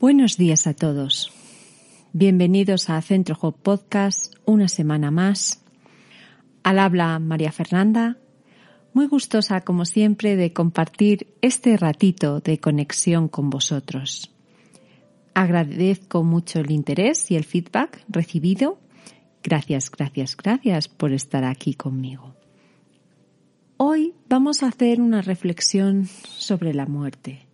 Buenos días a todos. Bienvenidos a Centro Hop Podcast una semana más. Al habla María Fernanda, muy gustosa como siempre de compartir este ratito de conexión con vosotros. Agradezco mucho el interés y el feedback recibido. Gracias, gracias, gracias por estar aquí conmigo. Hoy vamos a hacer una reflexión sobre la muerte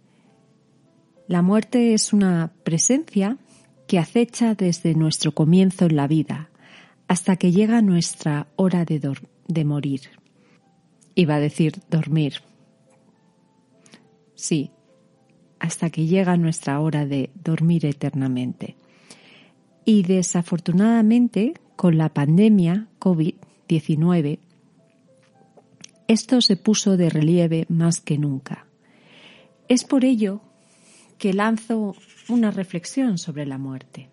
la muerte es una presencia que acecha desde nuestro comienzo en la vida hasta que llega nuestra hora de, de morir. Iba a decir dormir. Sí, hasta que llega nuestra hora de dormir eternamente. Y desafortunadamente, con la pandemia COVID-19, esto se puso de relieve más que nunca. Es por ello que lanzo una reflexión sobre la muerte.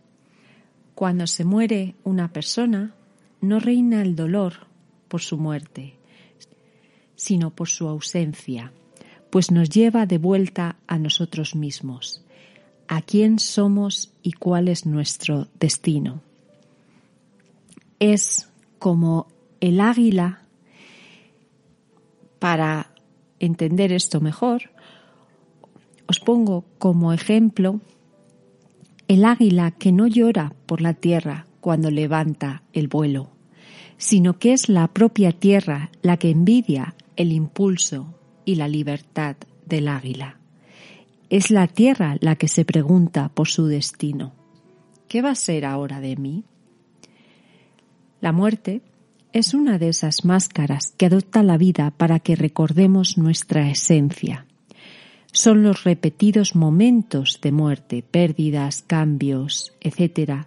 Cuando se muere una persona, no reina el dolor por su muerte, sino por su ausencia, pues nos lleva de vuelta a nosotros mismos, a quién somos y cuál es nuestro destino. Es como el águila, para entender esto mejor, os pongo como ejemplo el águila que no llora por la tierra cuando levanta el vuelo, sino que es la propia tierra la que envidia el impulso y la libertad del águila. Es la tierra la que se pregunta por su destino. ¿Qué va a ser ahora de mí? La muerte es una de esas máscaras que adopta la vida para que recordemos nuestra esencia, son los repetidos momentos de muerte, pérdidas, cambios, etc.,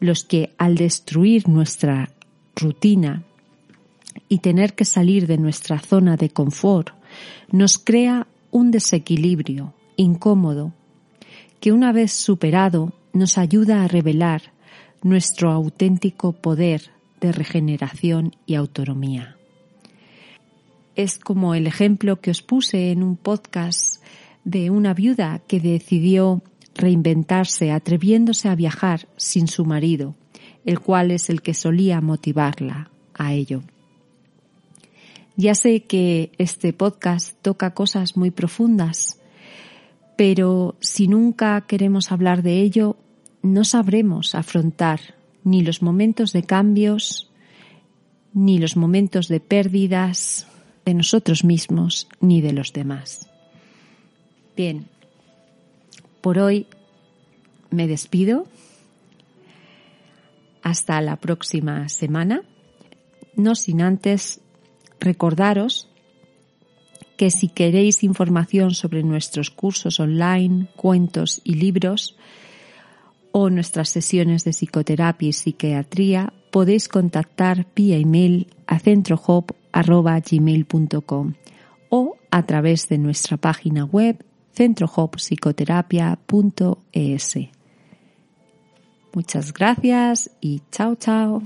los que al destruir nuestra rutina y tener que salir de nuestra zona de confort, nos crea un desequilibrio incómodo que una vez superado nos ayuda a revelar nuestro auténtico poder de regeneración y autonomía. Es como el ejemplo que os puse en un podcast de una viuda que decidió reinventarse atreviéndose a viajar sin su marido, el cual es el que solía motivarla a ello. Ya sé que este podcast toca cosas muy profundas, pero si nunca queremos hablar de ello, no sabremos afrontar ni los momentos de cambios, ni los momentos de pérdidas de nosotros mismos, ni de los demás. Bien, por hoy me despido. Hasta la próxima semana. No sin antes recordaros que si queréis información sobre nuestros cursos online, cuentos y libros, o nuestras sesiones de psicoterapia y psiquiatría, podéis contactar vía email a centrohop.gmail.com o a través de nuestra página web centrohoppsicoterapia.es. Muchas gracias y chao chao.